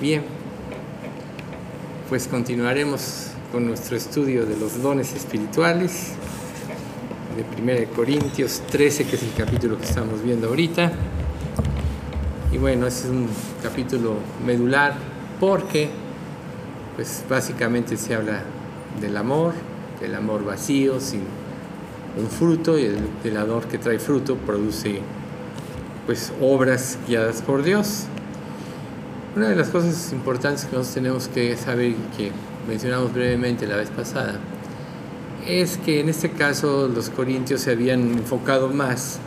Bien, pues continuaremos con nuestro estudio de los dones espirituales de 1 Corintios 13, que es el capítulo que estamos viendo ahorita. Y bueno, es un capítulo medular porque pues básicamente se habla del amor, del amor vacío, sin un fruto, y el, el amor que trae fruto produce pues obras guiadas por Dios. Una de las cosas importantes que nosotros tenemos que saber y que mencionamos brevemente la vez pasada es que en este caso los corintios se habían enfocado más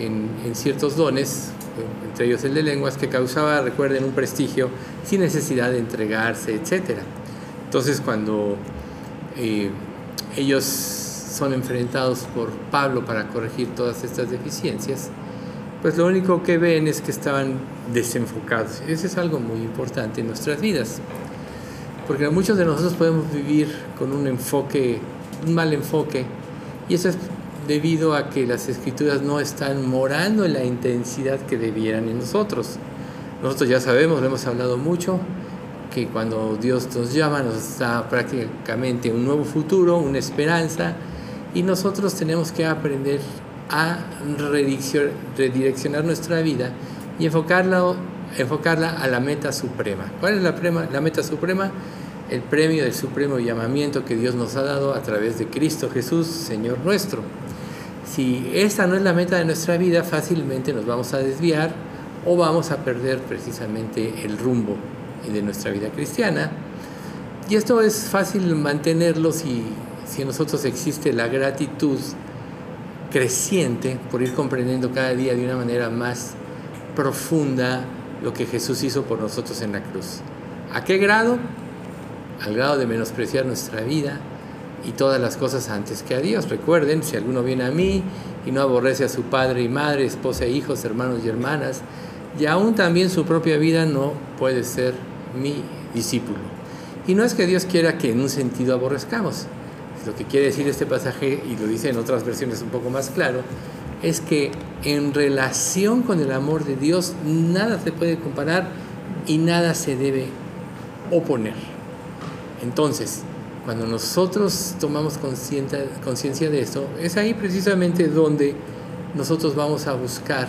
en, ciertos dones, entre ellos el de lenguas, que causaba, recuerden, un prestigio sin necesidad de entregarse, etc. Entonces cuando eh, ellos son enfrentados por Pablo para corregir todas estas deficiencias, pues lo único que ven es que estaban desenfocados. Eso es algo muy importante en nuestras vidas, porque muchos de nosotros podemos vivir con un enfoque, un mal enfoque, y eso es debido a que las escrituras no están morando en la intensidad que debieran en nosotros. Nosotros ya sabemos, lo hemos hablado mucho, que cuando Dios nos llama nos da prácticamente un nuevo futuro, una esperanza, y nosotros tenemos que aprender a redireccionar nuestra vida y enfocarla, enfocarla a la meta suprema. ¿Cuál es la, la meta suprema? El premio del supremo llamamiento que Dios nos ha dado a través de Cristo Jesús, Señor nuestro. Si esta no es la meta de nuestra vida, fácilmente nos vamos a desviar o vamos a perder precisamente el rumbo de nuestra vida cristiana. Y esto es fácil mantenerlo si, si en nosotros existe la gratitud creciente por ir comprendiendo cada día de una manera más profunda lo que Jesús hizo por nosotros en la cruz. ¿A qué grado? Al grado de menospreciar nuestra vida y todas las cosas antes que a Dios. Recuerden, si alguno viene a mí y no aborrece a su padre y madre, esposa e hijos, hermanos y hermanas, y aún también su propia vida no puede ser mi discípulo. Y no es que Dios quiera que en un sentido aborrezcamos, lo que quiere decir este pasaje, y lo dice en otras versiones un poco más claro, es que en relación con el amor de Dios nada se puede comparar y nada se debe oponer. Entonces, cuando nosotros tomamos conciencia de esto, es ahí precisamente donde nosotros vamos a buscar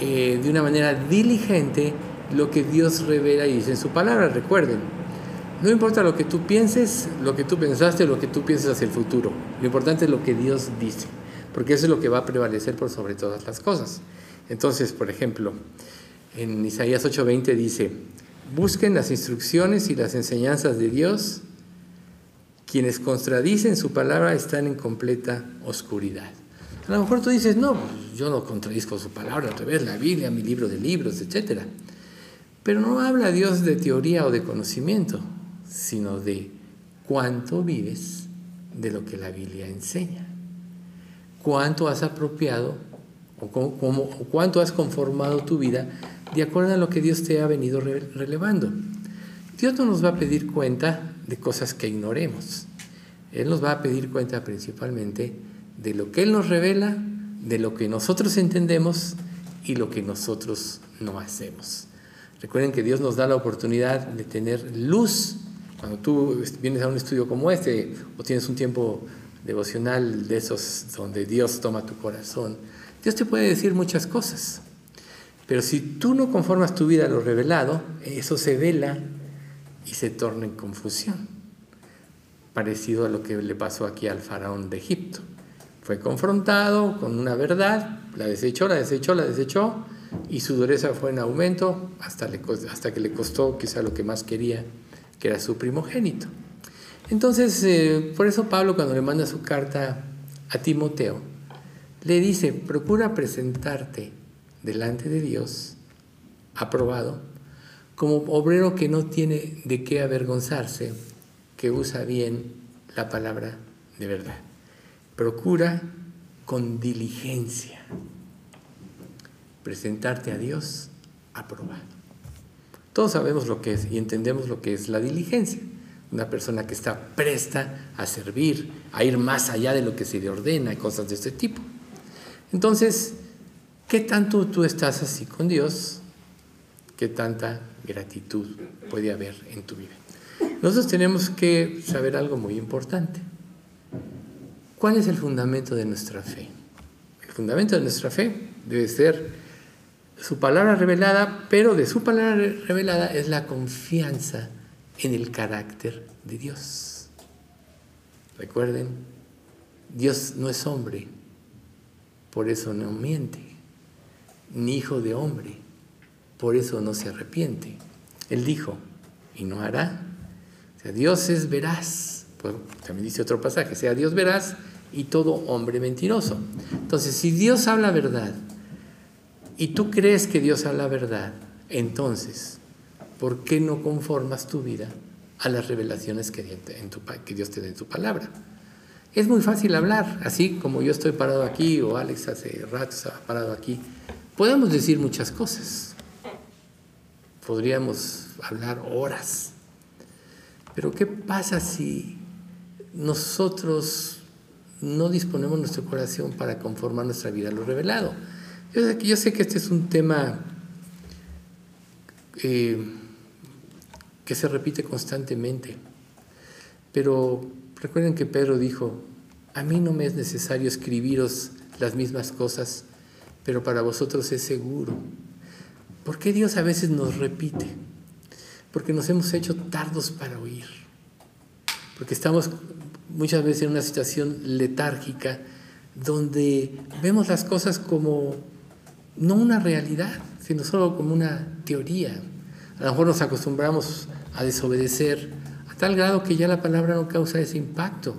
eh, de una manera diligente lo que Dios revela y dice en su palabra. Recuerden, no importa lo que tú pienses, lo que tú pensaste, lo que tú pienses hacia el futuro. Lo importante es lo que Dios dice, porque eso es lo que va a prevalecer por sobre todas las cosas. Entonces, por ejemplo, en Isaías 8:20 dice, busquen las instrucciones y las enseñanzas de Dios. Quienes contradicen su palabra están en completa oscuridad. A lo mejor tú dices, no, yo no contradizco su palabra, al revés, la Biblia, mi libro de libros, etc. Pero no habla Dios de teoría o de conocimiento, sino de cuánto vives de lo que la Biblia enseña. Cuánto has apropiado o, cuánto has conformado tu vida de acuerdo a lo que Dios te ha venido relevando. Dios no nos va a pedir cuenta de cosas que ignoremos. Él nos va a pedir cuenta principalmente de lo que Él nos revela, de lo que nosotros entendemos y lo que nosotros no hacemos. Recuerden que Dios nos da la oportunidad de tener luz cuando tú vienes a un estudio como este o tienes un tiempo devocional de esos donde Dios toma tu corazón, Dios te puede decir muchas cosas. Pero si tú no conformas tu vida a lo revelado, eso se vela y se torna en confusión. Parecido a lo que le pasó aquí al faraón de Egipto. Fue confrontado con una verdad, la desechó, la desechó, la desechó, y su dureza fue en aumento hasta, hasta que le costó quizá lo que más quería, que era su primogénito. Entonces, eh, por eso Pablo cuando le manda su carta a Timoteo, le dice, procura presentarte delante de Dios, aprobado, como obrero que no tiene de qué avergonzarse, que usa bien la palabra de verdad. Procura con diligencia presentarte a Dios aprobado. Todos sabemos lo que es y entendemos lo que es la diligencia. Una persona que está presta a servir, a ir más allá de lo que se le ordena y cosas de este tipo. Entonces, ¿qué tanto tú estás así con Dios? ¿Qué tanta gratitud puede haber en tu vida. Nosotros tenemos que saber algo muy importante. ¿Cuál es el fundamento de nuestra fe? El fundamento de nuestra fe debe ser su palabra revelada, pero de su palabra revelada es la confianza en el carácter de Dios. Recuerden, Dios no es hombre, por eso no miente, ni hijo de hombre, por eso no se arrepiente. Él dijo, y no hará. O sea, Dios es veraz. Pues, también dice otro pasaje, sea Dios veraz y todo hombre mentiroso. Entonces, si Dios habla verdad y tú crees que Dios habla verdad, entonces, ¿por qué no conformas tu vida a las revelaciones que, Dios te da en tu palabra? Es muy fácil hablar, así como yo estoy parado aquí o Alex hace rato estaba parado aquí. Podemos decir muchas cosas. Podríamos hablar horas. Pero ¿qué pasa si nosotros no disponemos nuestro corazón para conformar nuestra vida a lo revelado. Yo, sé que este es un tema eh, que se repite constantemente, pero recuerden que Pedro dijo, a mí no me es necesario escribiros las mismas cosas, pero para vosotros es seguro. ¿Por qué Dios a veces nos repite? Porque nos hemos hecho tardos para oír, porque estamos muchas veces en una situación letárgica donde vemos las cosas como no una realidad, sino solo como una teoría. A lo mejor nos acostumbramos a desobedecer a tal grado que ya la palabra no causa ese impacto.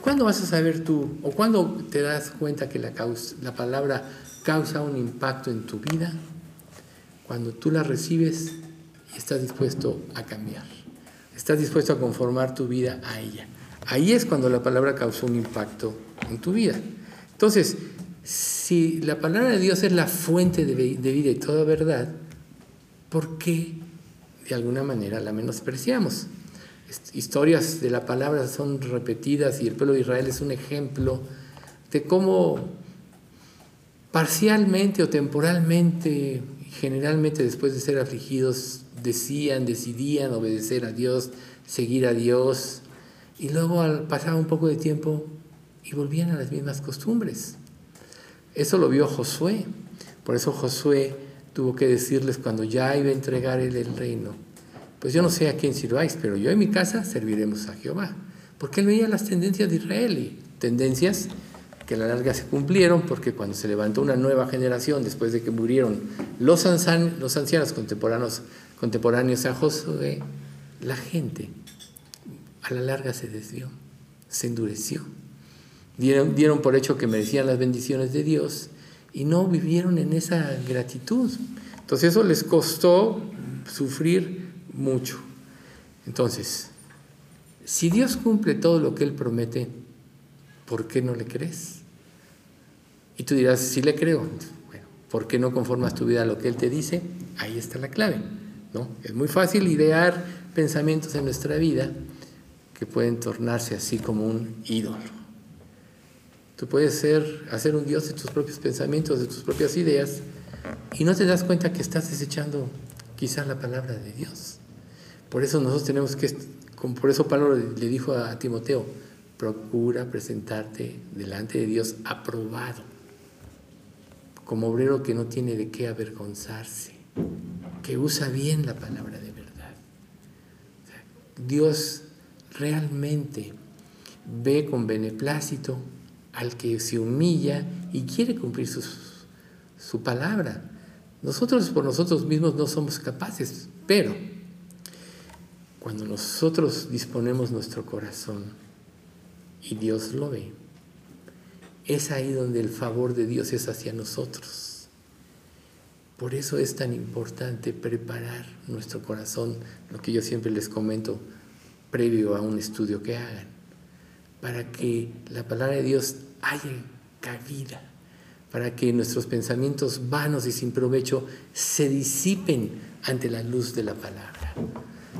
¿Cuándo vas a saber tú o cuándo te das cuenta que la, la palabra causa un impacto en tu vida? Cuando tú la recibes y estás dispuesto a cambiar. Estás dispuesto a conformar tu vida a ella. Ahí es cuando la palabra causó un impacto en tu vida. Entonces, si la palabra de Dios es la fuente de, vida y toda verdad, ¿por qué de alguna manera la menospreciamos? Historias de la palabra son repetidas y el pueblo de Israel es un ejemplo de cómo parcialmente o temporalmente, generalmente después de ser afligidos, decían, decidían obedecer a Dios, seguir a Dios, y luego al pasar un poco de tiempo y volvían a las mismas costumbres. Eso lo vio Josué. Por eso Josué tuvo que decirles cuando ya iba a entregar él el reino, pues yo no sé a quién sirváis, pero yo en mi casa serviremos a Jehová. Porque él veía las tendencias de Israel y tendencias que a la larga se cumplieron porque cuando se levantó una nueva generación después de que murieron los, los ancianos contemporáneos, contemporáneos a Josué, la gente a la larga se desvió, se endureció. Dieron, dieron por hecho que merecían las bendiciones de Dios y no vivieron en esa gratitud. Entonces eso les costó sufrir mucho. Entonces, si Dios cumple todo lo que Él promete, ¿por qué no le crees? Y tú dirás, sí le creo. Bueno, ¿por qué no conformas tu vida a lo que Él te dice? Ahí está la clave. ¿no? Es muy fácil idear pensamientos en nuestra vida que pueden tornarse así como un ídolo. Tú puedes ser, hacer un Dios de tus propios pensamientos, de tus propias ideas, y no te das cuenta que estás desechando quizás la palabra de Dios. Por eso nosotros tenemos que, por eso Pablo le dijo a Timoteo, procura presentarte delante de Dios aprobado, como obrero que no tiene de qué avergonzarse, que usa bien la palabra de verdad. Dios realmente ve con beneplácito al que se humilla y quiere cumplir su palabra. Nosotros por nosotros mismos no somos capaces, pero cuando nosotros disponemos nuestro corazón y Dios lo ve, es ahí donde el favor de Dios es hacia nosotros. Por eso es tan importante preparar nuestro corazón, lo que yo siempre les comento, previo a un estudio que hagan, para que la palabra de Dios haya cabida, para que nuestros pensamientos vanos y sin provecho se disipen ante la luz de la palabra.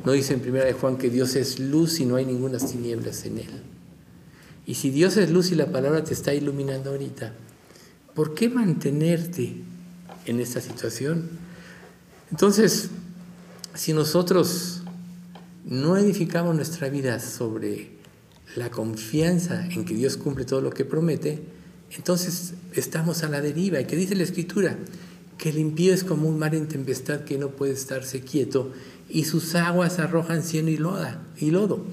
No dice en primera de Juan que Dios es luz y no hay ninguna tinieblas en él. Y si Dios es luz y la palabra te está iluminando ahorita, ¿por qué mantenerte en esta situación? Entonces, si nosotros no edificamos nuestra vida sobre la confianza en que Dios cumple todo lo que promete, entonces estamos a la deriva. ¿Y qué dice la Escritura? Que el impío es como un mar en tempestad que no puede estarse quieto y sus aguas arrojan cieno y, loda, y lodo.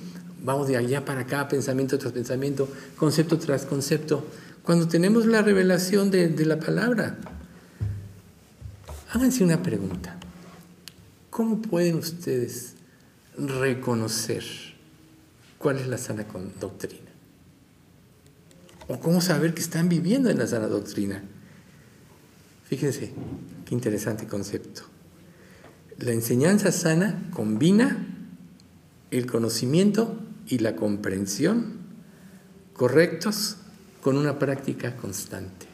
Vamos de allá para acá, pensamiento tras pensamiento, concepto tras concepto. Cuando tenemos la revelación de, de la palabra, háganse una pregunta. ¿Cómo pueden ustedes reconocer cuál es la sana doctrina? ¿O cómo saber que están viviendo en la sana doctrina? Fíjense, qué interesante concepto. La enseñanza sana combina el conocimiento y la comprensión correctos con una práctica constante.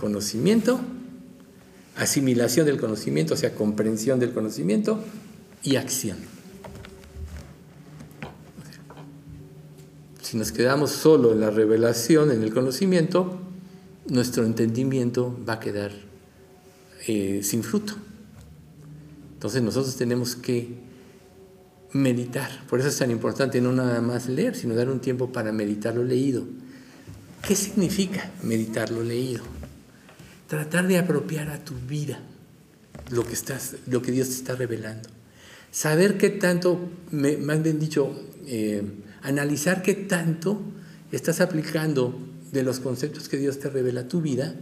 Conocimiento, asimilación del conocimiento, o sea, comprensión del conocimiento y acción. Si nos quedamos solo en la revelación, en el conocimiento, nuestro entendimiento va a quedar eh, sin fruto. Entonces nosotros tenemos que meditar. Por eso es tan importante no nada más leer, sino dar un tiempo para meditar lo leído. ¿Qué significa meditar lo leído? Tratar de apropiar a tu vida lo que, estás, lo que Dios te está revelando. Saber qué tanto, más bien dicho, eh, analizar qué tanto estás aplicando de los conceptos que Dios te revela a tu vida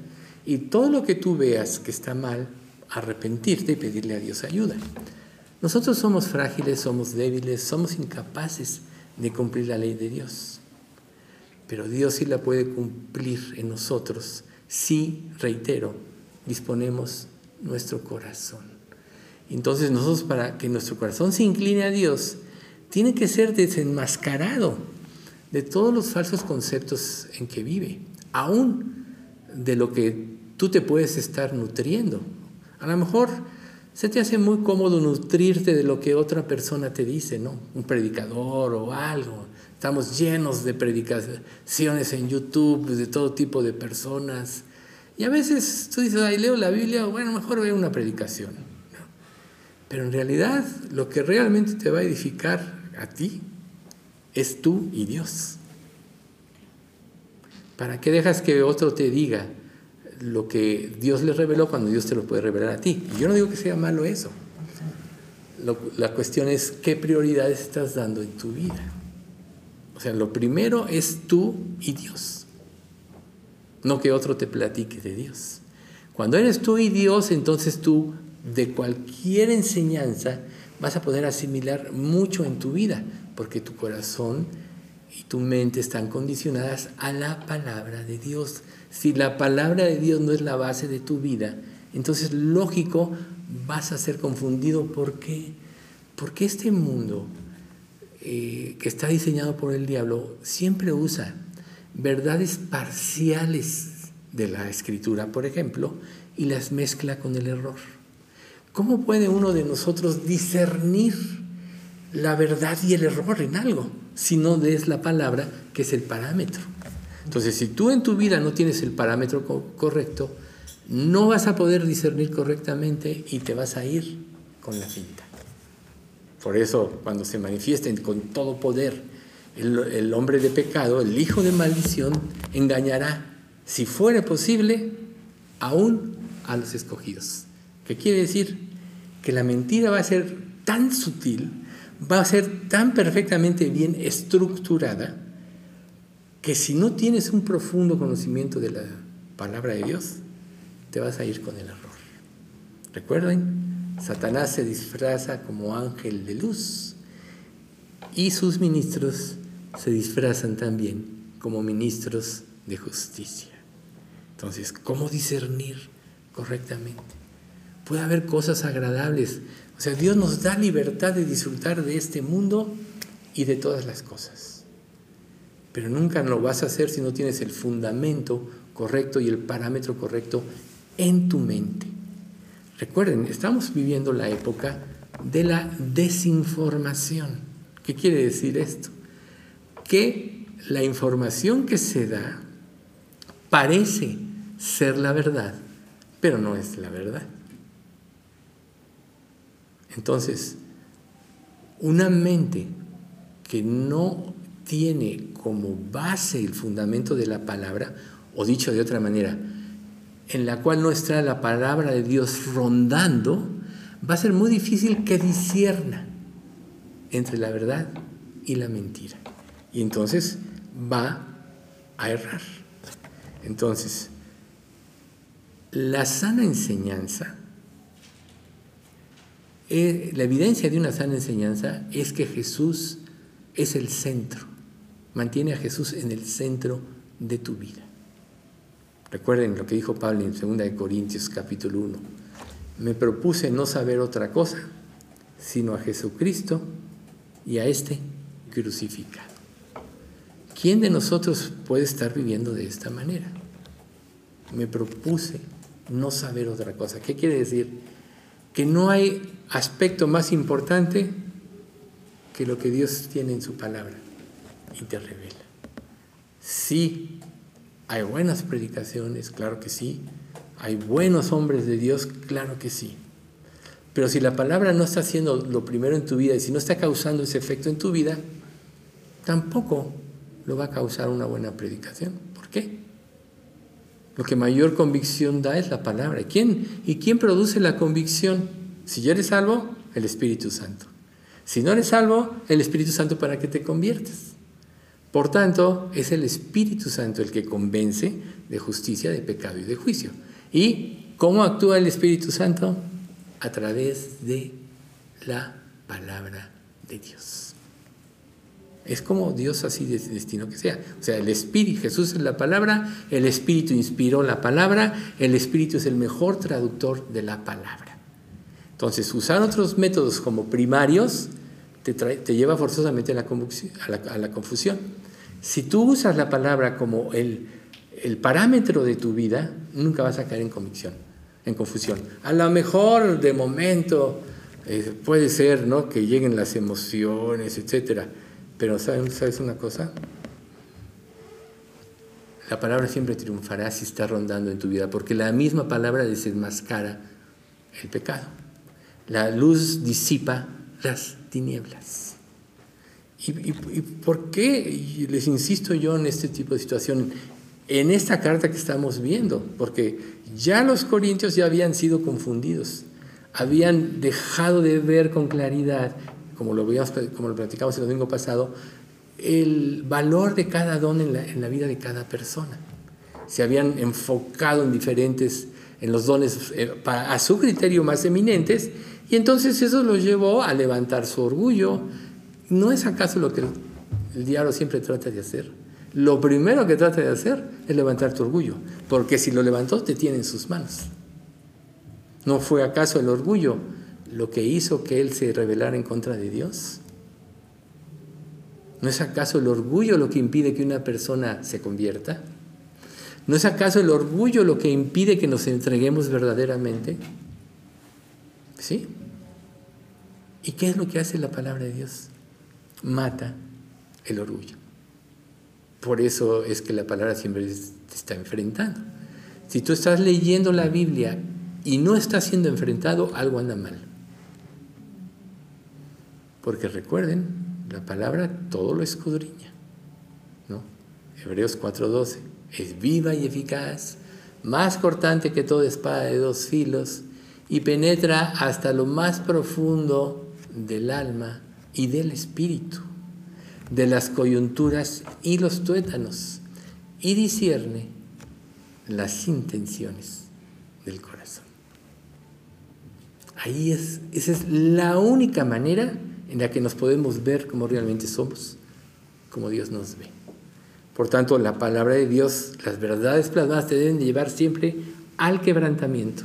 y todo lo que tú veas que está mal, arrepentirte y pedirle a Dios ayuda. Nosotros somos frágiles, somos débiles, somos incapaces de cumplir la ley de Dios. Pero Dios sí la puede cumplir en nosotros si, reitero, disponemos nuestro corazón. Entonces nosotros para que nuestro corazón se incline a Dios, tiene que ser desenmascarado de todos los falsos conceptos en que vive, aún de lo que tú te puedes estar nutriendo. A lo mejor se te hace muy cómodo nutrirte de lo que otra persona te dice, ¿no? Un predicador o algo. Estamos llenos de predicaciones en YouTube de todo tipo de personas. Y a veces tú dices, ay, leo la Biblia, bueno, mejor veo una predicación. Pero en realidad lo que realmente te va a edificar a ti es tú y Dios. ¿Para qué dejas que otro te diga? lo que Dios le reveló cuando Dios te lo puede revelar a ti. Yo no digo que sea malo eso. la cuestión es qué prioridades estás dando en tu vida. O sea, lo primero es tú y Dios. No que otro te platique de Dios. Cuando eres tú y Dios, entonces tú de cualquier enseñanza vas a poder asimilar mucho en tu vida, porque tu corazón y tu mente están condicionadas a la palabra de Dios. Si la palabra de Dios no es la base de tu vida, entonces lógico vas a ser confundido. ¿Por qué? Porque este mundo eh, que está diseñado por el diablo siempre usa verdades parciales de la escritura, por ejemplo, y las mezcla con el error. ¿Cómo puede uno de nosotros discernir la verdad y el error en algo si no es la palabra que es el parámetro? Entonces, si tú en tu vida no tienes el parámetro correcto, no vas a poder discernir correctamente y te vas a ir con la cinta. Por eso, cuando se manifiesten con todo poder el, el, hombre de pecado, el hijo de maldición, engañará, si fuera posible, aún a los escogidos. ¿Qué quiere decir? Que la mentira va a ser tan sutil, va a ser tan perfectamente bien estructurada, que si no tienes un profundo conocimiento de la palabra de Dios, te vas a ir con el error. Recuerden, Satanás se disfraza como ángel de luz y sus ministros se disfrazan también como ministros de justicia. Entonces, ¿cómo discernir correctamente? Puede haber cosas agradables. O sea, Dios nos da libertad de disfrutar de este mundo y de todas las cosas pero nunca lo vas a hacer si no tienes el fundamento correcto y el parámetro correcto en tu mente. Recuerden, estamos viviendo la época de la desinformación. ¿Qué quiere decir esto? Que la información que se da parece ser la verdad, pero no es la verdad. Entonces, una mente que no tiene como base el fundamento de la palabra, o dicho de otra manera, en la cual no está la palabra de Dios rondando, va a ser muy difícil que disierna entre la verdad y la mentira. Y entonces va a errar. Entonces, la sana enseñanza, eh, la evidencia de una sana enseñanza es que Jesús es el centro, mantiene a Jesús en el centro de tu vida. Recuerden lo que dijo Pablo en 2 Corintios capítulo 1. Me propuse no saber otra cosa, sino a Jesucristo y a este crucificado. ¿Quién de nosotros puede estar viviendo de esta manera? Me propuse no saber otra cosa. ¿Qué quiere decir? Que no hay aspecto más importante que lo que Dios tiene en su palabra y te revela. Sí, hay buenas predicaciones, claro que sí. Hay buenos hombres de Dios, claro que sí. Pero si la palabra no está haciendo lo primero en tu vida y si no está causando ese efecto en tu vida, tampoco lo va a causar una buena predicación. ¿Por qué? Lo que mayor convicción da es la palabra. ¿Quién, ¿Y quién produce la convicción? Si ya eres salvo, el Espíritu Santo. Si no eres salvo, el Espíritu Santo para que te conviertes. Por tanto, es el Espíritu Santo el que convence de justicia, de pecado y de juicio. ¿Y cómo actúa el Espíritu Santo? A través de la palabra de Dios. Es como Dios así destinó que sea. O sea, el Espíritu, Jesús es la palabra, el Espíritu inspiró la palabra, el Espíritu es el mejor traductor de la palabra. Entonces, usar otros métodos como primarios te, lleva forzosamente a la, confusión. Si tú usas la palabra como el, el parámetro de tu vida, nunca vas a caer en convicción, en confusión. A lo mejor de momento eh, puede ser ¿no? que lleguen las emociones, etcétera pero ¿sabes una cosa? La palabra siempre triunfará si está rondando en tu vida, porque la misma palabra desenmascara el pecado. La luz disipa las tinieblas. ¿Y, por qué les insisto yo en este tipo de situación? En esta carta que estamos viendo, porque ya los corintios ya habían sido confundidos, habían dejado de ver con claridad como lo, como lo platicamos el domingo pasado, el valor de cada don en la, en la, vida de cada persona. Se habían enfocado en diferentes, en los dones eh, a su criterio más eminentes, y entonces eso los llevó a levantar su orgullo. ¿No es acaso lo que el, el diablo siempre trata de hacer? Lo primero que trata de hacer es levantar tu orgullo, porque si lo levantó te tiene en sus manos. ¿No fue acaso el orgullo lo que hizo que él se rebelara en contra de Dios? ¿No es acaso el orgullo lo que impide que una persona se convierta? ¿No es acaso el orgullo lo que impide que nos entreguemos verdaderamente? ¿Sí? ¿Y qué es lo que hace la palabra de Dios? Mata el orgullo. Por eso es que la palabra siempre te está enfrentando. Si tú estás leyendo la Biblia y no estás siendo enfrentado, algo anda mal. Porque recuerden, la palabra todo lo escudriña. ¿no? Hebreos 4:12 es viva y eficaz, más cortante que toda espada de dos filos y penetra hasta lo más profundo del alma y del espíritu, de las coyunturas y los tuétanos, y discierne las intenciones del corazón. Ahí es, esa es la única manera en la que nos podemos ver como realmente somos, como Dios nos ve. Por tanto, la palabra de Dios, las verdades plasmadas te deben llevar siempre al quebrantamiento.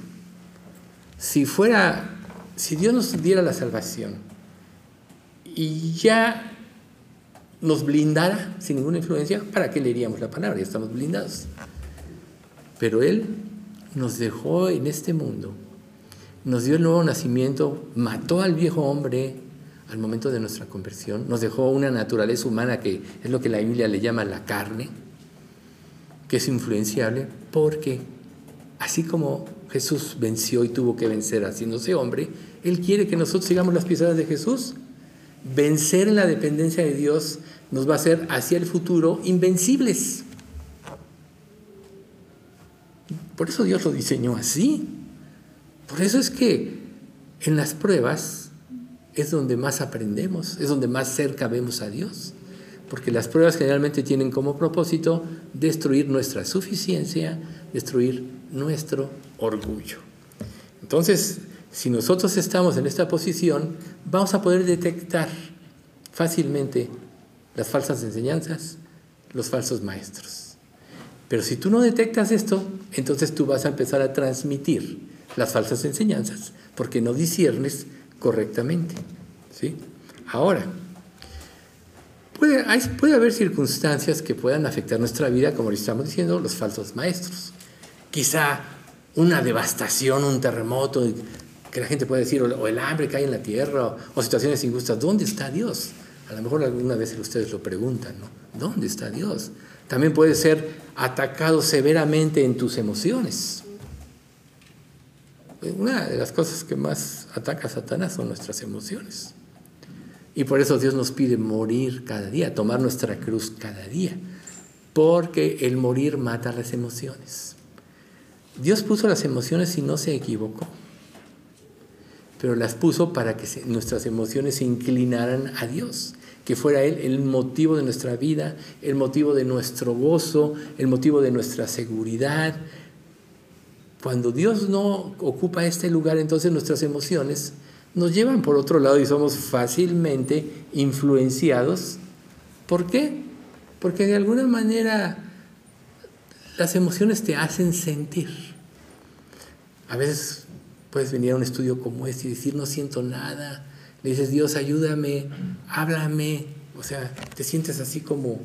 Si fuera, si Dios nos diera la salvación y ya nos blindara sin ninguna influencia, ¿para qué leeríamos la palabra? Ya estamos blindados. Pero Él nos dejó en este mundo, nos dio el nuevo nacimiento, mató al viejo hombre, al momento de nuestra conversión, nos dejó una naturaleza humana que es lo que la Biblia le llama la carne, que es influenciable, porque así como Jesús venció y tuvo que vencer haciéndose hombre, Él quiere que nosotros sigamos las pisadas de Jesús. Vencer en la dependencia de Dios nos va a hacer hacia el futuro invencibles. Por eso Dios lo diseñó así. Por eso es que en las pruebas es donde más aprendemos, es donde más cerca vemos a Dios. Porque las pruebas generalmente tienen como propósito destruir nuestra suficiencia, destruir nuestro orgullo. Entonces, si nosotros estamos en esta posición, vamos a poder detectar fácilmente las falsas enseñanzas, los falsos maestros. Pero si tú no detectas esto, entonces tú vas a empezar a transmitir las falsas enseñanzas, porque no disiernes correctamente. ¿sí? Ahora, puede, puede haber circunstancias que puedan afectar nuestra vida, como le estamos diciendo, los falsos maestros. Quizá una devastación, un terremoto, que la gente puede decir, o el hambre que hay en la tierra, o situaciones injustas. ¿Dónde está Dios? A lo mejor alguna vez ustedes lo preguntan, ¿no? ¿Dónde está Dios? También puede ser atacado severamente en tus emociones. Una de las cosas que más ataca a Satanás son nuestras emociones. Y por eso Dios nos pide morir cada día, tomar nuestra cruz cada día, porque el morir mata las emociones. Dios puso las emociones y no se equivocó, pero las puso para que nuestras emociones se inclinaran a Dios, que fuera Él el motivo de nuestra vida, el motivo de nuestro gozo, el motivo de nuestra seguridad. Cuando Dios no ocupa este lugar, entonces nuestras emociones nos llevan por otro lado y somos fácilmente influenciados. ¿Por qué? Porque de alguna manera las emociones te hacen sentir. A veces puedes venir a un estudio como este y decir, no siento nada. Le dices, Dios, ayúdame, háblame. O sea, te sientes así como,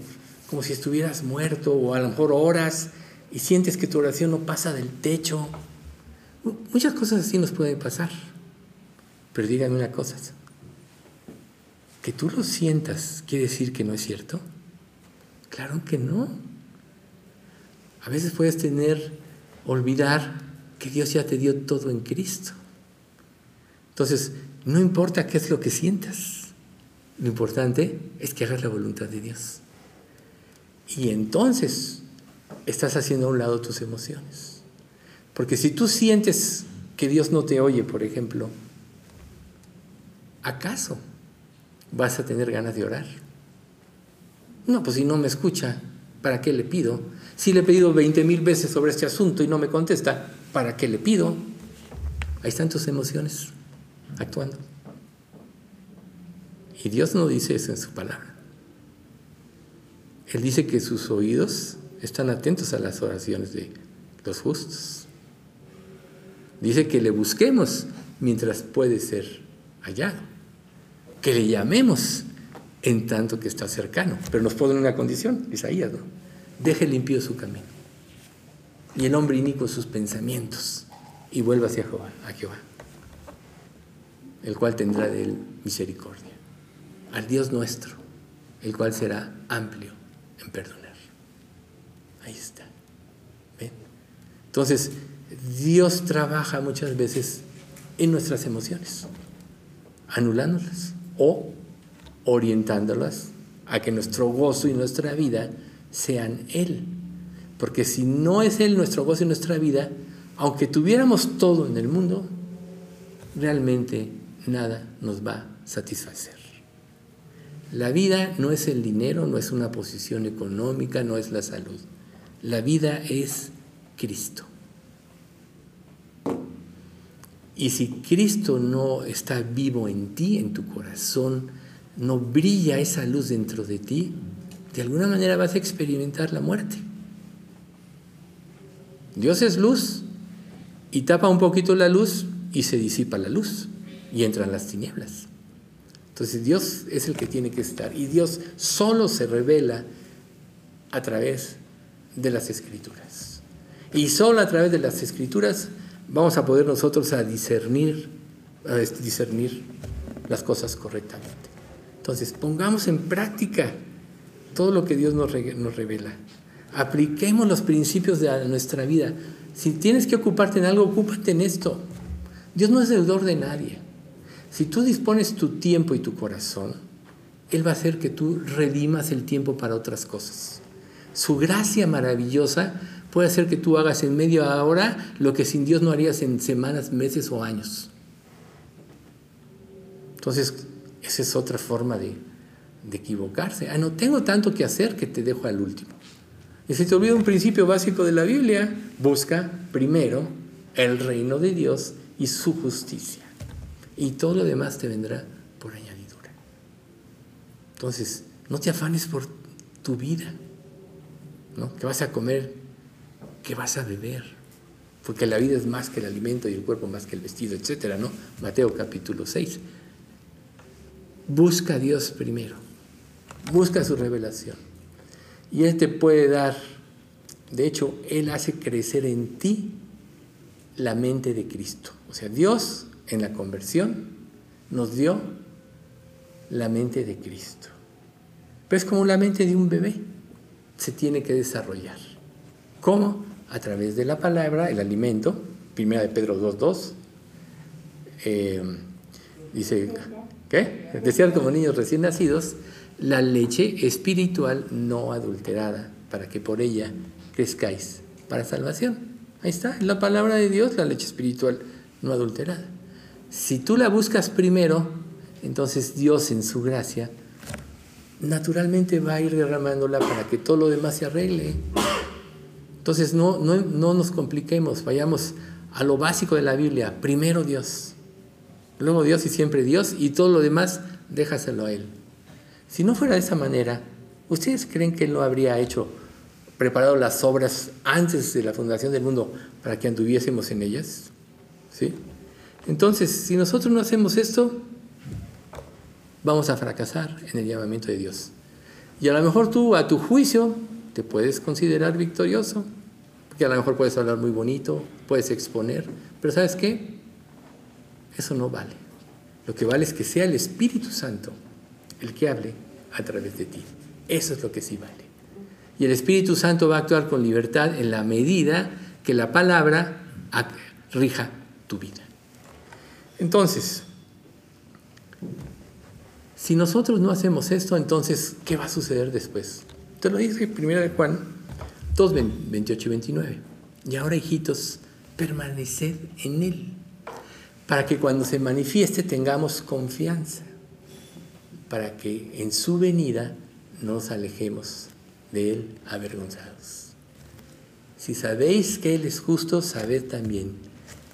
como si estuvieras muerto o a lo mejor horas y sientes que tu oración no pasa del techo. Muchas cosas así nos pueden pasar. Pero díganme una cosa. Que tú lo sientas quiere decir que no es cierto. Claro que no. A veces puedes tener, olvidar que Dios ya te dio todo en Cristo. Entonces, no importa qué es lo que sientas, lo importante es que hagas la voluntad de Dios. Y entonces estás haciendo a un lado tus emociones. Porque si tú sientes que Dios no te oye, por ejemplo, ¿acaso vas a tener ganas de orar? No, pues si no me escucha, ¿para qué le pido? Si le he pedido 20 mil veces sobre este asunto y no me contesta, ¿para qué le pido? Ahí están tus emociones actuando. Y Dios no dice eso en su palabra. Él dice que sus oídos están atentos a las oraciones de los justos. Dice que le busquemos mientras puede ser hallado. Que le llamemos en tanto que está cercano. Pero nos pone una condición, Isaías, ¿no? Deje limpio su camino. Y el hombre inico sus pensamientos y vuelva hacia Jehová, a Jehová, el cual tendrá de él misericordia. Al Dios nuestro, el cual será amplio en perdonar. Ahí está. ¿Ven? Entonces, Dios trabaja muchas veces en nuestras emociones, anulándolas o orientándolas a que nuestro gozo y nuestra vida sean Él. Porque si no es Él nuestro gozo y nuestra vida, aunque tuviéramos todo en el mundo, realmente nada nos va a satisfacer. La vida no es el dinero, no es una posición económica, no es la salud. La vida es Cristo. Y si Cristo no está vivo en ti, en tu corazón, no brilla esa luz dentro de ti, de alguna manera vas a experimentar la muerte. Dios es luz y tapa un poquito la luz y se disipa la luz y entran las tinieblas. Entonces Dios es el que tiene que estar y Dios solo se revela a través de las escrituras. Y solo a través de las escrituras vamos a poder nosotros a discernir, a discernir las cosas correctamente. Entonces pongamos en práctica todo lo que Dios nos, revela. Apliquemos los principios de nuestra vida. Si tienes que ocuparte en algo, ocúpate en esto. Dios no es deudor de nadie. Si tú dispones tu tiempo y tu corazón, Él va a hacer que tú redimas el tiempo para otras cosas. Su gracia maravillosa puede hacer que tú hagas en media hora lo que sin Dios no harías en semanas, meses o años. Entonces, esa es otra forma de, de equivocarse. Ah, no tengo tanto que hacer que te dejo al último. Y si te olvida un principio básico de la Biblia, busca primero el reino de Dios y su justicia. Y todo lo demás te vendrá por añadidura. Entonces, no te afanes por tu vida, ¿no? ¿Qué vas a comer? ¿Qué vas a beber? Porque la vida es más que el alimento y el cuerpo más que el vestido, etcétera, ¿no? Mateo capítulo 6. Busca a Dios primero. Busca su revelación. Y Él te puede dar, de hecho, Él hace crecer en ti la mente de Cristo. O sea, Dios en la conversión nos dio la mente de Cristo. Pero es como la mente de un bebé. Se tiene que desarrollar. ¿Cómo? A través de la palabra, el alimento. Primera de Pedro 2.2. Eh, dice, ¿qué? Decían como niños recién nacidos, la leche espiritual no adulterada, para que por ella crezcáis para salvación. Ahí está, la palabra de Dios, la leche espiritual no adulterada. Si tú la buscas primero, entonces Dios en su gracia naturalmente va a ir derramándola para que todo lo demás se arregle. Entonces no, no, no nos compliquemos, vayamos a lo básico de la Biblia. Primero Dios, luego Dios y siempre Dios y todo lo demás déjaselo a Él. Si no fuera de esa manera, ¿ustedes creen que Él no habría hecho, preparado las obras antes de la fundación del mundo para que anduviésemos en ellas? ¿Sí? Entonces, si nosotros no hacemos esto, vamos a fracasar en el llamamiento de Dios. Y a lo mejor tú, a tu juicio, te puedes considerar victorioso, porque a lo mejor puedes hablar muy bonito, puedes exponer, pero ¿sabes qué? Eso no vale. Lo que vale es que sea el Espíritu Santo el que hable a través de ti. Eso es lo que sí vale. Y el Espíritu Santo va a actuar con libertad en la medida que la palabra rija tu vida. Entonces, si nosotros no hacemos esto, entonces, ¿qué va a suceder después? Te lo dice primero de Juan 2, 28 y 29. Y ahora, hijitos, permaneced en Él, para que cuando se manifieste tengamos confianza para que en su venida nos alejemos de Él avergonzados. Si sabéis que Él es justo, sabed también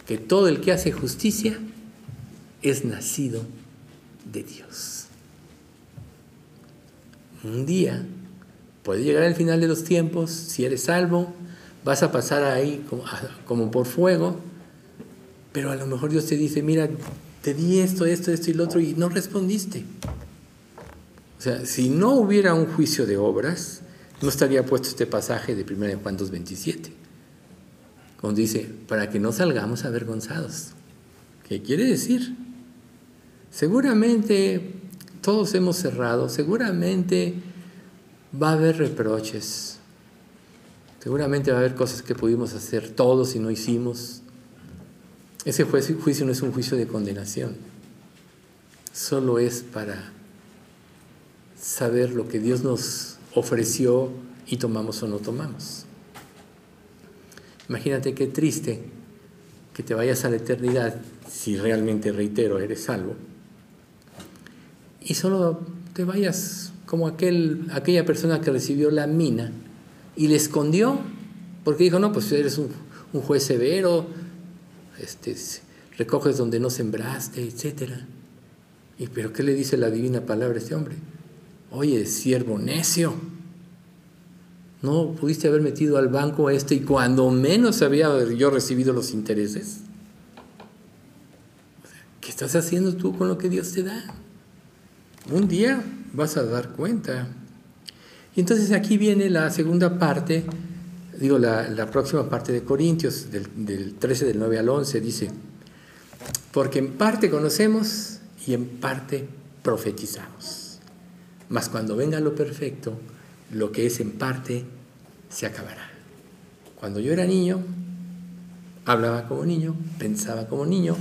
que todo el que hace justicia es nacido de Dios. Un día puede llegar el final de los tiempos, si eres salvo, vas a pasar ahí como, por fuego, pero a lo mejor Dios te dice, mira, te di esto, esto, esto y lo otro y no respondiste. O sea, si no hubiera un juicio de obras, no estaría puesto este pasaje de 1 Juan 2.27, cuando dice, para que no salgamos avergonzados. ¿Qué quiere decir? Seguramente todos hemos cerrado, seguramente va a haber reproches, seguramente va a haber cosas que pudimos hacer todos y no hicimos. Ese juicio no es un juicio de condenación, solo es para saber lo que Dios nos ofreció y tomamos o no tomamos. Imagínate qué triste que te vayas a la eternidad, si realmente, reitero, eres salvo, y solo te vayas como aquel, aquella persona que recibió la mina y le escondió, porque dijo, no, pues eres un, un juez severo, este, recoges donde no sembraste, etc. ¿Y pero qué le dice la divina palabra a este hombre? Oye, siervo necio, ¿no pudiste haber metido al banco este y cuando menos había yo recibido los intereses? ¿Qué estás haciendo tú con lo que Dios te da? Un día vas a dar cuenta. Y entonces aquí viene la segunda parte, digo, la, próxima parte de Corintios, del, del 13 del 9 al 11, dice, porque en parte conocemos y en parte profetizamos. Mas cuando venga lo perfecto, lo que es en parte se acabará. Cuando yo era niño, Hablaba como niño, pensaba como niño,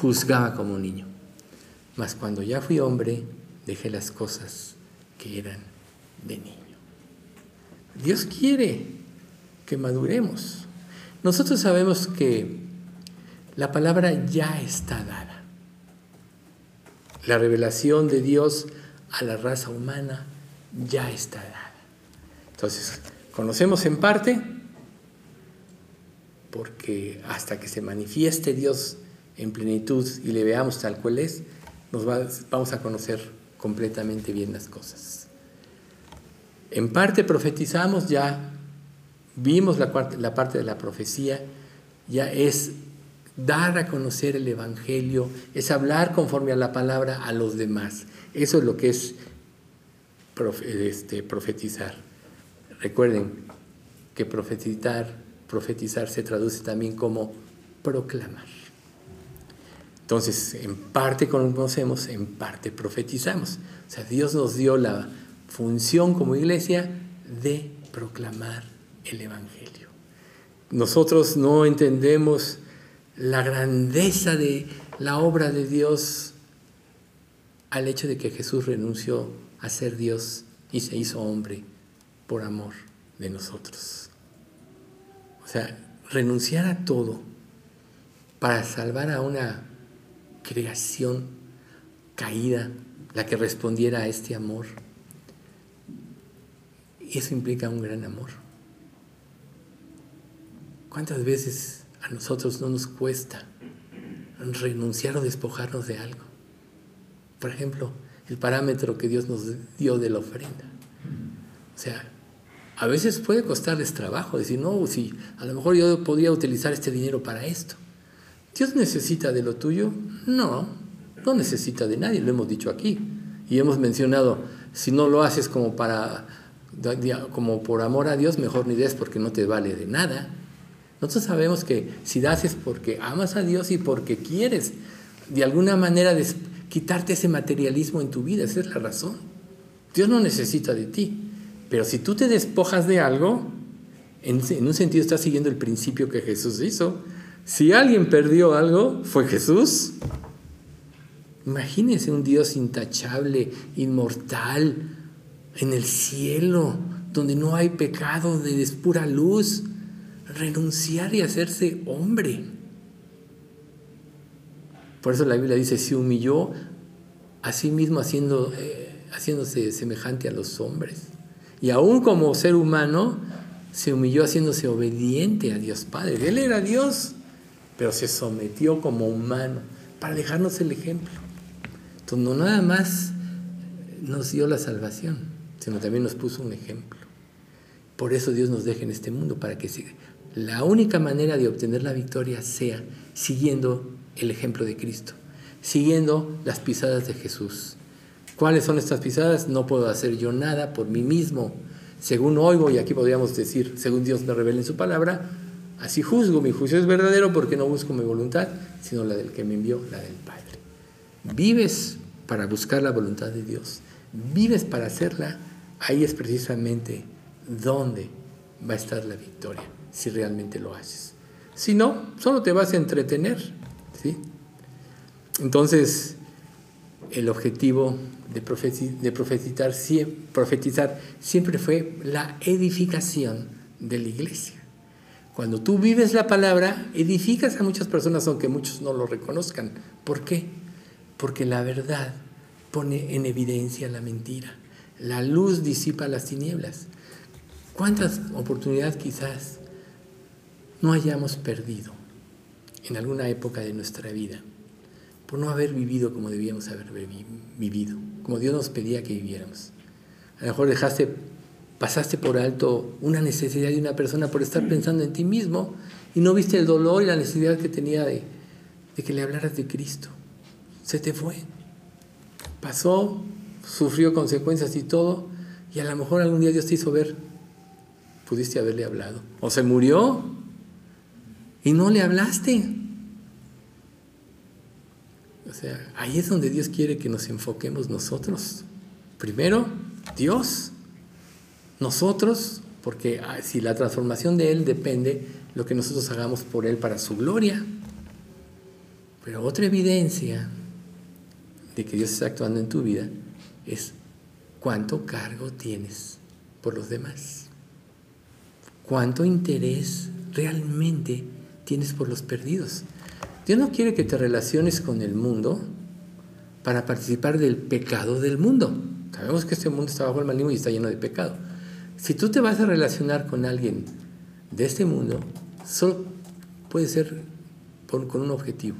juzgaba como niño. Mas cuando ya fui hombre, dejé las cosas que eran de niño. Dios quiere que maduremos. Nosotros sabemos que la palabra ya está dada. La revelación de Dios a la raza humana ya está dada. Entonces, conocemos en parte porque hasta que se manifieste Dios en plenitud y le veamos tal cual es, nos vamos a conocer completamente bien las cosas. En parte profetizamos ya, vimos la, la parte de la profecía, ya es dar a conocer el Evangelio, es hablar conforme a la palabra a los demás. Eso es lo que es este, profetizar. Recuerden que profetizar, profetizar se traduce también como proclamar. Entonces, en parte conocemos, en parte profetizamos. O sea, Dios nos dio la función como iglesia de proclamar el Evangelio. Nosotros no entendemos la grandeza de la obra de Dios al hecho de que Jesús renunció a ser Dios y se hizo hombre por amor de nosotros. O sea, renunciar a todo para salvar a una creación caída, la que respondiera a este amor. Eso implica un gran amor. ¿Cuántas veces a nosotros no nos cuesta renunciar o despojarnos de algo? Por ejemplo, el parámetro que Dios nos dio de la ofrenda. O sea, a veces puede costarles trabajo decir, no, si a lo mejor yo podría utilizar este dinero para esto. ¿Dios necesita de lo tuyo? No, no necesita de nadie, lo hemos dicho aquí. Y hemos mencionado, si no lo haces como para como por amor a Dios, mejor ni des porque no te vale de nada. Nosotros sabemos que si das es porque amas a Dios y porque quieres de alguna manera quitarte ese materialismo en tu vida, esa es la razón. Dios no necesita de ti, pero si tú te despojas de algo, en, un sentido estás siguiendo el principio que Jesús hizo, si alguien perdió algo, fue Jesús. Imagínense un Dios intachable, inmortal, en el cielo, donde no hay pecado, donde es pura luz. Renunciar y hacerse hombre. Por eso la Biblia dice, se humilló a sí mismo haciendo, eh, haciéndose semejante a los hombres. Y aún como ser humano, se humilló haciéndose obediente a Dios Padre. Él era Dios pero se sometió como humano para dejarnos el ejemplo. Entonces, no nada más nos dio la salvación, sino también nos puso un ejemplo. Por eso Dios nos deja en este mundo, para que la única manera de obtener la victoria sea siguiendo el ejemplo de Cristo, siguiendo las pisadas de Jesús. ¿Cuáles son estas pisadas? No puedo hacer yo nada por mí mismo. Según oigo, y aquí podríamos decir, según Dios me revela en su palabra, Así juzgo, mi juicio es verdadero porque no busco mi voluntad, sino la del que me envió, la del Padre. Vives para buscar la voluntad de Dios, vives para hacerla, ahí es precisamente donde va a estar la victoria, si realmente lo haces. Si no, solo te vas a entretener. ¿sí? Entonces, el objetivo de, profetizar, profetizar siempre fue la edificación de la iglesia. Cuando tú vives la palabra, edificas a muchas personas, aunque muchos no lo reconozcan. ¿Por qué? Porque la verdad pone en evidencia la mentira. La luz disipa las tinieblas. ¿Cuántas oportunidades quizás no hayamos perdido en alguna época de nuestra vida por no haber vivido como debíamos haber vivido, como Dios nos pedía que viviéramos? A lo mejor dejaste pasaste por alto una necesidad de una persona por estar pensando en ti mismo y no viste el dolor y la necesidad que tenía de, que le hablaras de Cristo. Se te fue. Pasó, sufrió consecuencias y todo, y a lo mejor algún día Dios te hizo ver, pudiste haberle hablado. O se murió y no le hablaste. O sea, ahí es donde Dios quiere que nos enfoquemos nosotros. Primero, Dios nosotros porque ah, si la transformación de Él depende lo que nosotros hagamos por Él para su gloria. Pero otra evidencia de que Dios está actuando en tu vida es cuánto cargo tienes por los demás. Cuánto interés realmente tienes por los perdidos. Dios no quiere que te relaciones con el mundo para participar del pecado del mundo. Sabemos que este mundo está bajo el maligno y está lleno de pecado. Si tú te vas a relacionar con alguien de este mundo, solo puede ser con un objetivo,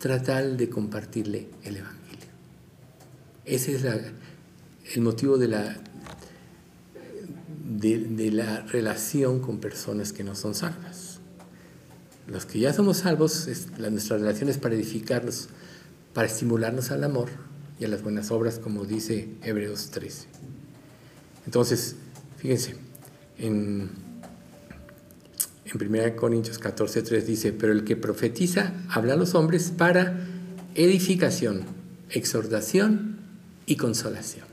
tratar de compartirle el Evangelio. Ese es el motivo de la, de, la relación con personas que no son salvas. Los que ya somos salvos, nuestra relación es para edificarlos, para estimularnos al amor y a las buenas obras, como dice Hebreos 13. Entonces, fíjense, en, en 1 Corintios 14, 3 dice, pero el que profetiza habla a los hombres para edificación, exhortación y consolación.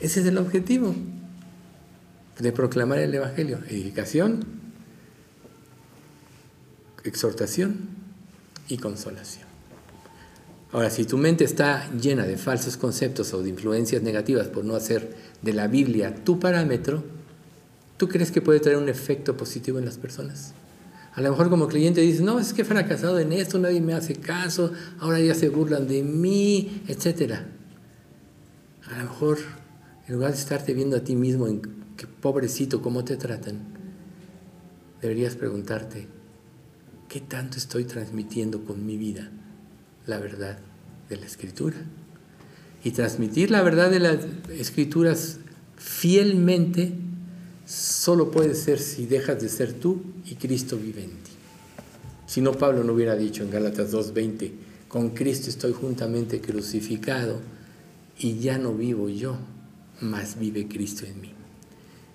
Ese es el objetivo de proclamar el Evangelio, edificación, exhortación y consolación. Ahora, si tu mente está llena de falsos conceptos o de influencias negativas por no hacer de la Biblia tu parámetro, ¿tú crees que puede traer un efecto positivo en las personas? A lo mejor como cliente dices, no, es que he fracasado en esto, nadie me hace caso, ahora ya se burlan de mí, etc. A lo mejor, en lugar de estarte viendo a ti mismo en qué pobrecito, cómo te tratan, deberías preguntarte, ¿qué tanto estoy transmitiendo con mi vida? la verdad de la escritura. Y transmitir la verdad de las escrituras fielmente solo puede ser si dejas de ser tú y Cristo vive en ti. Si no, Pablo no hubiera dicho en Gálatas 2.20, con Cristo estoy juntamente crucificado y ya no vivo yo, mas vive Cristo en mí.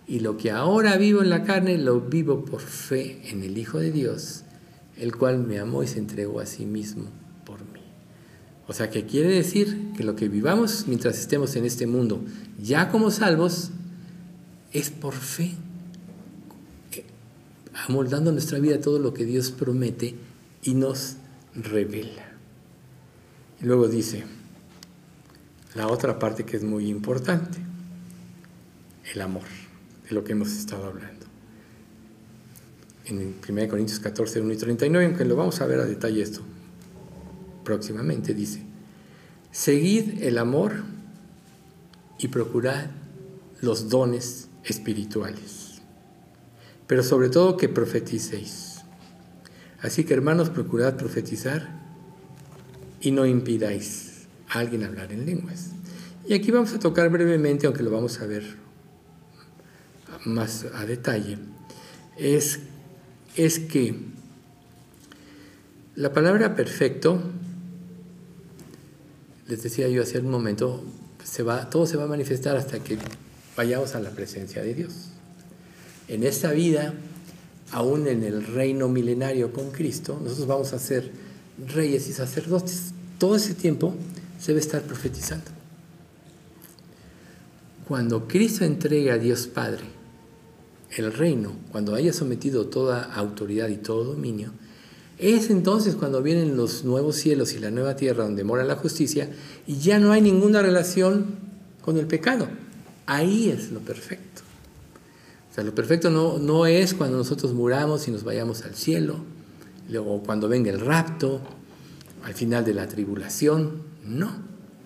Y lo que ahora vivo en la carne, lo vivo por fe en el Hijo de Dios, el cual me amó y se entregó a sí mismo o sea, que quiere decir que lo que vivamos mientras estemos en este mundo, ya como salvos, es por fe, amoldando nuestra vida todo lo que Dios promete y nos revela. Y luego dice, la otra parte que es muy importante, el amor, de lo que hemos estado hablando. En 1 Corintios 14, 1 y 39, aunque lo vamos a ver a detalle esto próximamente, dice, seguid el amor y procurad los dones espirituales, pero sobre todo que profeticéis. Así que hermanos, procurad profetizar y no impidáis a alguien hablar en lenguas. Y aquí vamos a tocar brevemente, aunque lo vamos a ver más a detalle, es, es que la palabra perfecto les decía yo hace un momento, se va, todo se va a manifestar hasta que vayamos a la presencia de Dios. En esta vida, aún en el reino milenario con Cristo, nosotros vamos a ser reyes y sacerdotes. Todo ese tiempo se debe estar profetizando. Cuando Cristo entregue a Dios Padre el reino, cuando haya sometido toda autoridad y todo dominio, es entonces cuando vienen los nuevos cielos y la nueva tierra donde mora la justicia y ya no hay ninguna relación con el pecado. Ahí es lo perfecto. O sea, lo perfecto no, no es cuando nosotros muramos y nos vayamos al cielo, luego cuando venga el rapto, al final de la tribulación. No,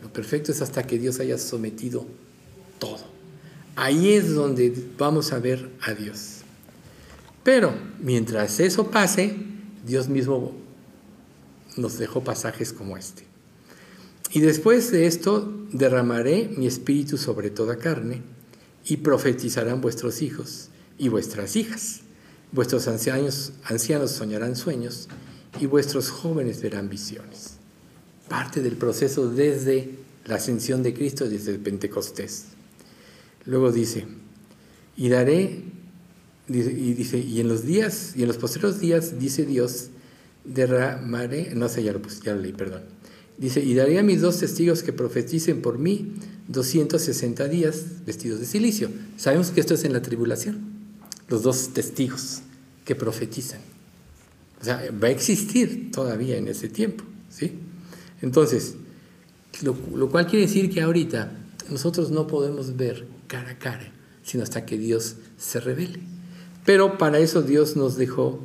lo perfecto es hasta que Dios haya sometido todo. Ahí es donde vamos a ver a Dios. Pero mientras eso pase, Dios mismo nos dejó pasajes como este. Y después de esto derramaré mi espíritu sobre toda carne y profetizarán vuestros hijos y vuestras hijas. Vuestros ancianos, ancianos soñarán sueños y vuestros jóvenes verán visiones. Parte del proceso desde la ascensión de Cristo, desde el Pentecostés. Luego dice, y daré y dice, y en los días, y en los posteriores días, dice Dios, derramaré, no sé, ya lo, ya lo leí, perdón. Dice, y daré a mis dos testigos que profeticen por mí 260 días vestidos de silicio. Sabemos que esto es en la tribulación. los dos testigos que profetizan. O sea, va a existir todavía en ese tiempo, ¿sí? Entonces, lo, lo cual quiere decir que ahorita nosotros no podemos ver cara a cara, sino hasta que Dios se revele. Pero para eso Dios nos dejó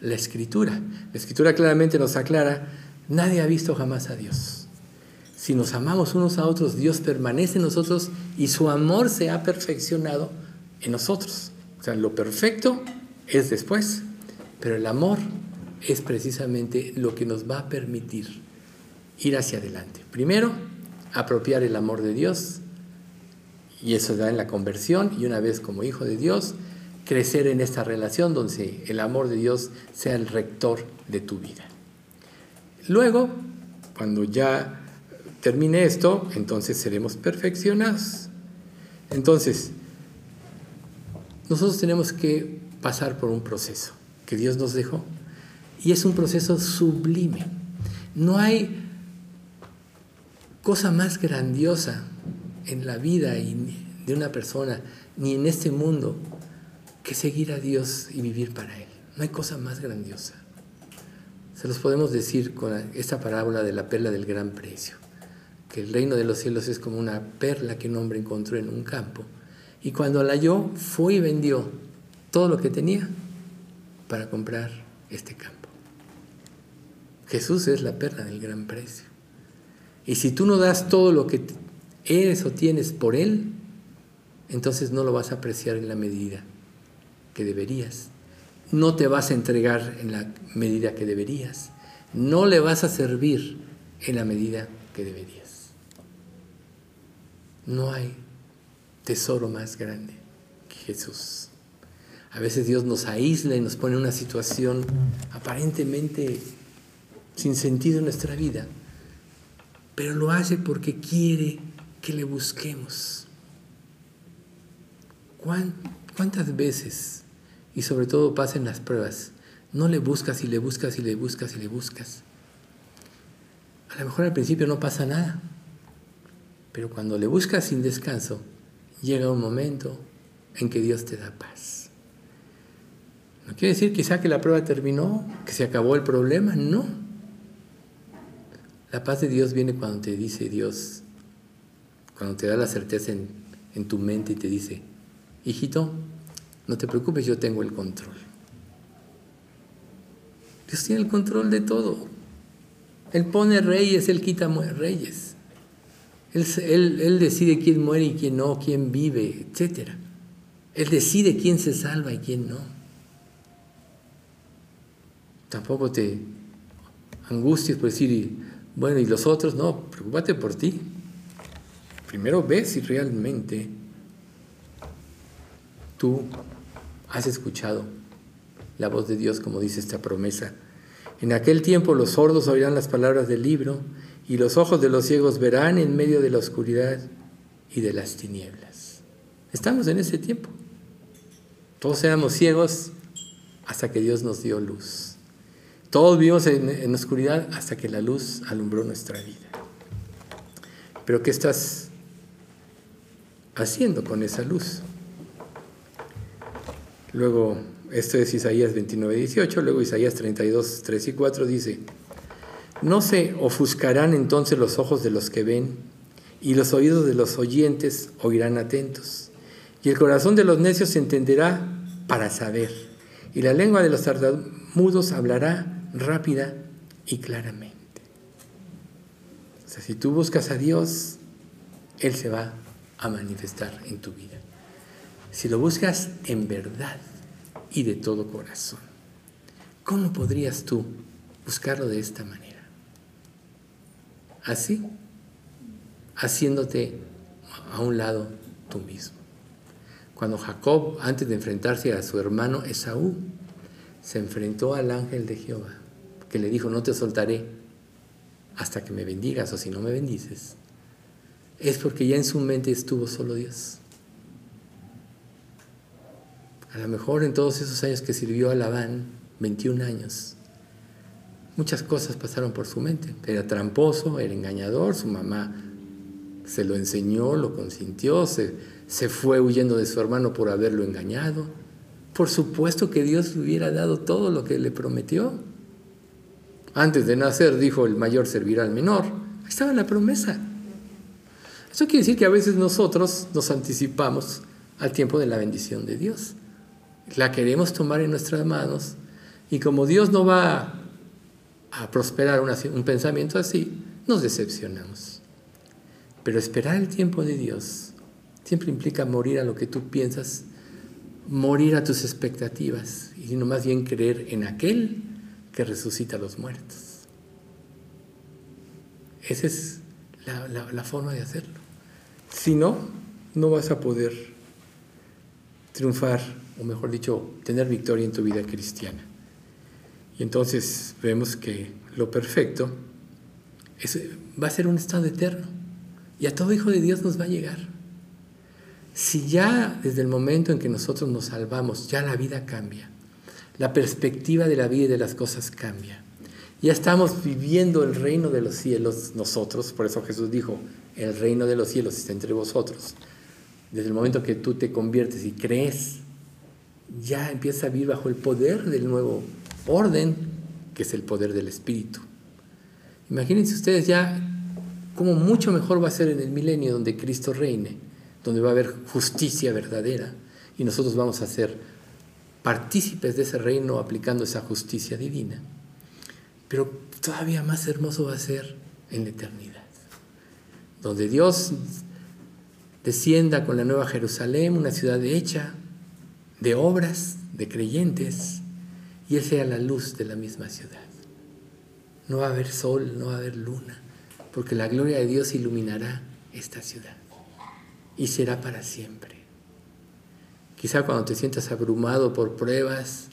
la escritura. La escritura claramente nos aclara, nadie ha visto jamás a Dios. Si nos amamos unos a otros, Dios permanece en nosotros y su amor se ha perfeccionado en nosotros. O sea, lo perfecto es después, pero el amor es precisamente lo que nos va a permitir ir hacia adelante. Primero, apropiar el amor de Dios, y eso da en la conversión, y una vez como hijo de Dios, crecer en esta relación donde el amor de Dios sea el rector de tu vida. Luego, cuando ya termine esto, entonces seremos perfeccionados. Entonces, nosotros tenemos que pasar por un proceso que Dios nos dejó. Y es un proceso sublime. No hay cosa más grandiosa en la vida de una persona, ni en este mundo, que seguir a Dios y vivir para Él. No hay cosa más grandiosa. Se los podemos decir con esta parábola de la perla del gran precio, que el reino de los cielos es como una perla que un hombre encontró en un campo y cuando la halló fue y vendió todo lo que tenía para comprar este campo. Jesús es la perla del gran precio. Y si tú no das todo lo que eres o tienes por Él, entonces no lo vas a apreciar en la medida que deberías. No te vas a entregar en la medida que deberías. No le vas a servir en la medida que deberías. No hay tesoro más grande que Jesús. A veces Dios nos aísla y nos pone en una situación aparentemente sin sentido en nuestra vida, pero lo hace porque quiere que le busquemos. ¿Cuántas veces y sobre todo pasen las pruebas. No le buscas y le buscas y le buscas y le buscas. A lo mejor al principio no pasa nada, pero cuando le buscas sin descanso, llega un momento en que Dios te da paz. No quiere decir quizá que la prueba terminó, que se acabó el problema, no. La paz de Dios viene cuando te dice Dios, cuando te da la certeza en, en tu mente y te dice, hijito, no te preocupes, yo tengo el control. Dios tiene el control de todo. Él pone reyes, Él quita reyes. Él, él, decide quién muere y quién no, quién vive, etc. Él decide quién se salva y quién no. Tampoco te angusties por decir, bueno, y los otros, no, preocúpate por ti. Primero ves si realmente tú has escuchado la voz de Dios, como dice esta promesa. En aquel tiempo los sordos oirán las palabras del libro y los ojos de los ciegos verán en medio de la oscuridad y de las tinieblas. Estamos en ese tiempo. Todos éramos ciegos hasta que Dios nos dio luz. Todos vivimos en, en oscuridad hasta que la luz alumbró nuestra vida. Pero ¿qué estás haciendo con esa luz? Luego, esto es Isaías 29, 18, luego Isaías 32, 3 y 4 dice, no se ofuscarán entonces los ojos de los que ven, y los oídos de los oyentes oirán atentos, y el corazón de los necios se entenderá para saber, y la lengua de los tartamudos hablará rápida y claramente. O sea, si tú buscas a Dios, Él se va a manifestar en tu vida si lo buscas en verdad y de todo corazón. ¿Cómo podrías tú buscarlo de esta manera? Así, haciéndote a un lado tú mismo. Cuando Jacob, antes de enfrentarse a su hermano Esaú, se enfrentó al ángel de Jehová, que le dijo, no te soltaré hasta que me bendigas o si no me bendices, es porque ya en su mente estuvo solo Dios. A lo mejor en todos esos años que sirvió a Labán, 21 años, muchas cosas pasaron por su mente. Era tramposo, era engañador, su mamá se lo enseñó, lo consintió, se, se fue huyendo de su hermano por haberlo engañado. Por supuesto que Dios le hubiera dado todo lo que le prometió. Antes de nacer dijo, el mayor servirá al menor. Ahí estaba la promesa. Eso quiere decir que a veces nosotros nos anticipamos al tiempo de la bendición de Dios. La queremos tomar en nuestras manos y como Dios no va a prosperar un pensamiento así, nos decepcionamos. Pero esperar el tiempo de Dios siempre implica morir a lo que tú piensas, morir a tus expectativas y no más bien creer en aquel que resucita a los muertos. Esa es la forma de hacerlo. Si no, no vas a poder triunfar, o mejor dicho, tener victoria en tu vida cristiana. Y entonces vemos que lo perfecto va a ser un estado eterno. Y a todo hijo de Dios nos va a llegar. Si ya desde el momento en que nosotros nos salvamos, ya la vida cambia. La perspectiva de la vida y de las cosas cambia. Ya estamos viviendo el reino de los cielos nosotros, por eso Jesús dijo, el reino de los cielos está entre vosotros. Desde el momento que tú te conviertes y crees, ya empiezas a vivir bajo el poder del nuevo orden, que es el poder del Espíritu. Imagínense ustedes ya cómo mucho mejor va a ser en el milenio donde Cristo reine, donde va a haber justicia verdadera y nosotros vamos a ser partícipes de ese reino aplicando esa justicia divina. Pero todavía más hermoso va a ser en la eternidad, donde Dios descienda con la nueva Jerusalén, una ciudad hecha de obras, de creyentes, y Él sea la luz de la misma ciudad. No va a haber sol, no va a haber luna, porque la gloria de Dios iluminará esta ciudad y será para siempre. Quizá cuando te sientas abrumado por pruebas,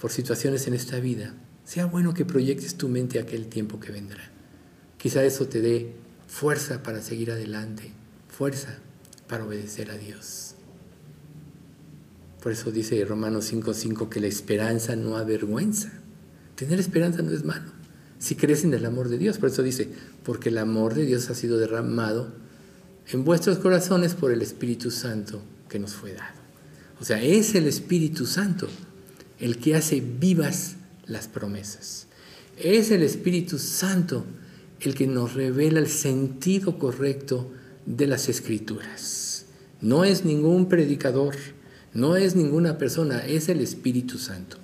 por situaciones en esta vida, sea bueno que proyectes tu mente a aquel tiempo que vendrá. Quizá eso te dé fuerza para seguir adelante, fuerza para obedecer a Dios. Por eso dice Romanos 5:5 que la esperanza no avergüenza. Tener esperanza no es malo. Si crees en el amor de Dios, por eso dice, porque el amor de Dios ha sido derramado en vuestros corazones por el Espíritu Santo que nos fue dado. O sea, es el Espíritu Santo el que hace vivas las promesas. Es el Espíritu Santo el que nos revela el sentido correcto de las escrituras. No es ningún predicador, no es ninguna persona, es el Espíritu Santo.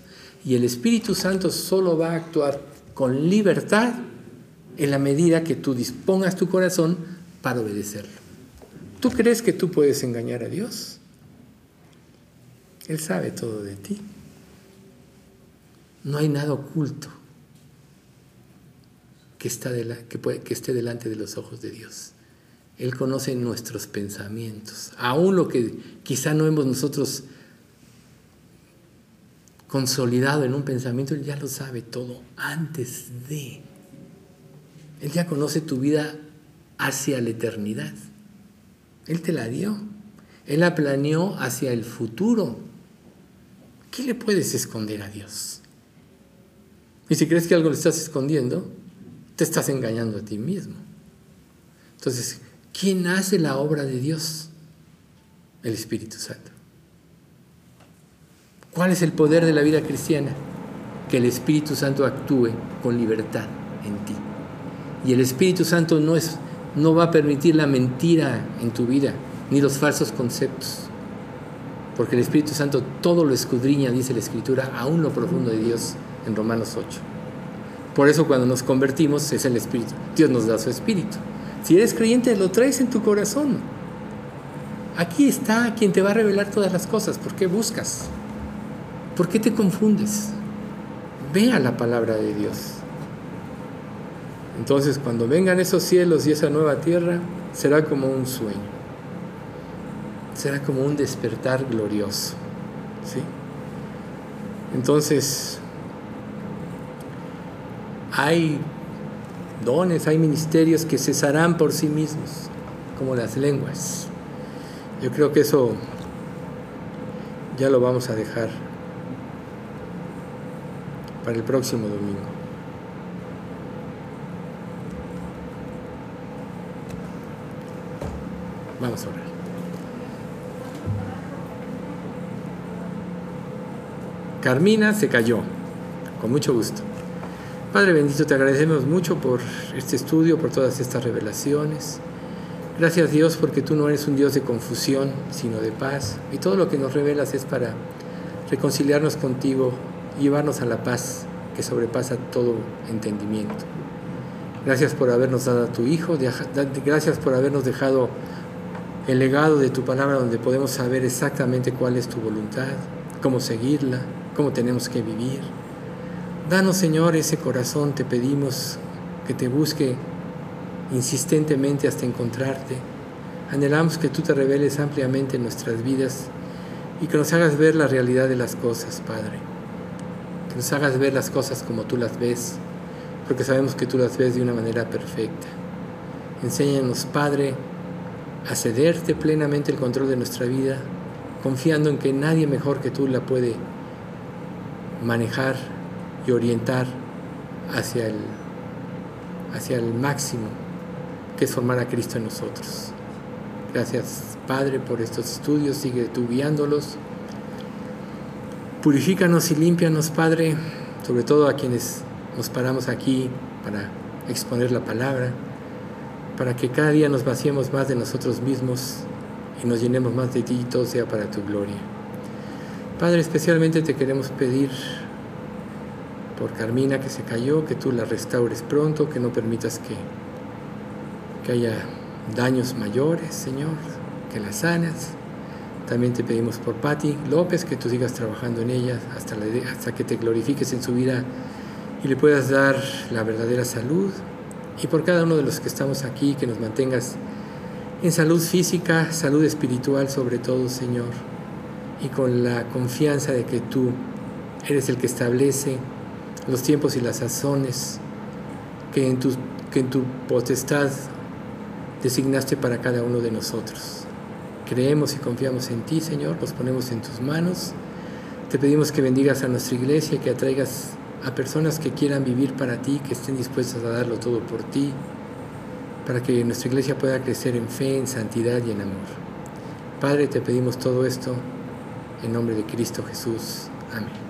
Y el Espíritu Santo solo va a actuar con libertad en la medida que tú dispongas tu corazón para obedecerlo. ¿Tú crees que tú puedes engañar a Dios? Él sabe todo de ti. No hay nada oculto que, esté delante de los ojos de Dios. Él conoce nuestros pensamientos, aún lo que quizá no hemos nosotros consolidado en un pensamiento, Él ya lo sabe todo antes de. Él ya conoce tu vida hacia la eternidad. Él te la dio. Él la planeó hacia el futuro. ¿Qué le puedes esconder a Dios? Y si crees que algo le estás escondiendo, te estás engañando a ti mismo. Entonces, ¿Quién hace la obra de Dios? El Espíritu Santo. ¿Cuál es el poder de la vida cristiana? Que el Espíritu Santo actúe con libertad en ti. Y el Espíritu Santo no, es, no va a permitir la mentira en tu vida, ni los falsos conceptos. Porque el Espíritu Santo todo lo escudriña, dice la Escritura, aún lo profundo de Dios en Romanos 8. Por eso cuando nos convertimos es el Espíritu. Dios nos da su Espíritu. Si eres creyente, lo traes en tu corazón. Aquí está quien te va a revelar todas las cosas. ¿Por qué buscas? ¿Por qué te confundes? Vea la palabra de Dios. Entonces, cuando vengan esos cielos y esa nueva tierra, será como un sueño. Será como un despertar glorioso. ¿sí? Entonces, hay dones, hay ministerios que cesarán por sí mismos, como las lenguas. Yo creo que eso ya lo vamos a dejar para el próximo domingo. Vamos a orar. Carmina se cayó. Con mucho gusto. Padre bendito, te agradecemos mucho por este estudio, por todas estas revelaciones. Gracias Dios porque tú no eres un Dios de confusión, sino de paz. Y todo lo que nos revelas es para reconciliarnos contigo llevarnos a la paz que sobrepasa todo entendimiento. Gracias por habernos dado a tu Hijo, gracias por habernos dejado el legado de tu palabra donde podemos saber exactamente cuál es tu voluntad, cómo seguirla, cómo tenemos que vivir. Danos, Señor, ese corazón, te pedimos que te busque insistentemente hasta encontrarte. Anhelamos que tú te reveles ampliamente en nuestras vidas y que nos hagas ver la realidad de las cosas, Padre. Que nos hagas ver las cosas como tú las ves, porque sabemos que tú las ves de una manera perfecta. Enséñanos, Padre, a cederte plenamente el control de nuestra vida, confiando en que nadie mejor que tú la puede manejar y orientar hacia el, hacia el máximo que es formar a Cristo en nosotros. Gracias Padre por estos estudios, sigue tú guiándolos. Purifícanos y límpianos Padre, sobre todo a quienes nos paramos aquí para exponer la palabra, para que cada día nos vaciemos más de nosotros mismos y nos llenemos más de ti y todo sea para tu gloria. Padre, especialmente te queremos pedir por Carmina que se cayó, que tú la restaures pronto, que no permitas que, que haya daños mayores, Señor, que la sanas. También te pedimos por Patti López que tú sigas trabajando en ella hasta, hasta que te glorifiques en su vida y le puedas dar la verdadera salud. Y por cada uno de los que estamos aquí, que nos mantengas en salud física, salud espiritual sobre todo, Señor, y con la confianza de que tú eres el que establece los tiempos y las sazones que en tu, que en tu potestad designaste para cada uno de nosotros. Creemos y confiamos en ti, Señor, los ponemos en tus manos. Te pedimos que bendigas a nuestra iglesia, que atraigas a personas que quieran vivir para ti, que estén dispuestas a darlo todo por ti, para que nuestra iglesia pueda crecer en fe, en santidad y en amor. Padre, te pedimos todo esto en nombre de Cristo Jesús. Amén.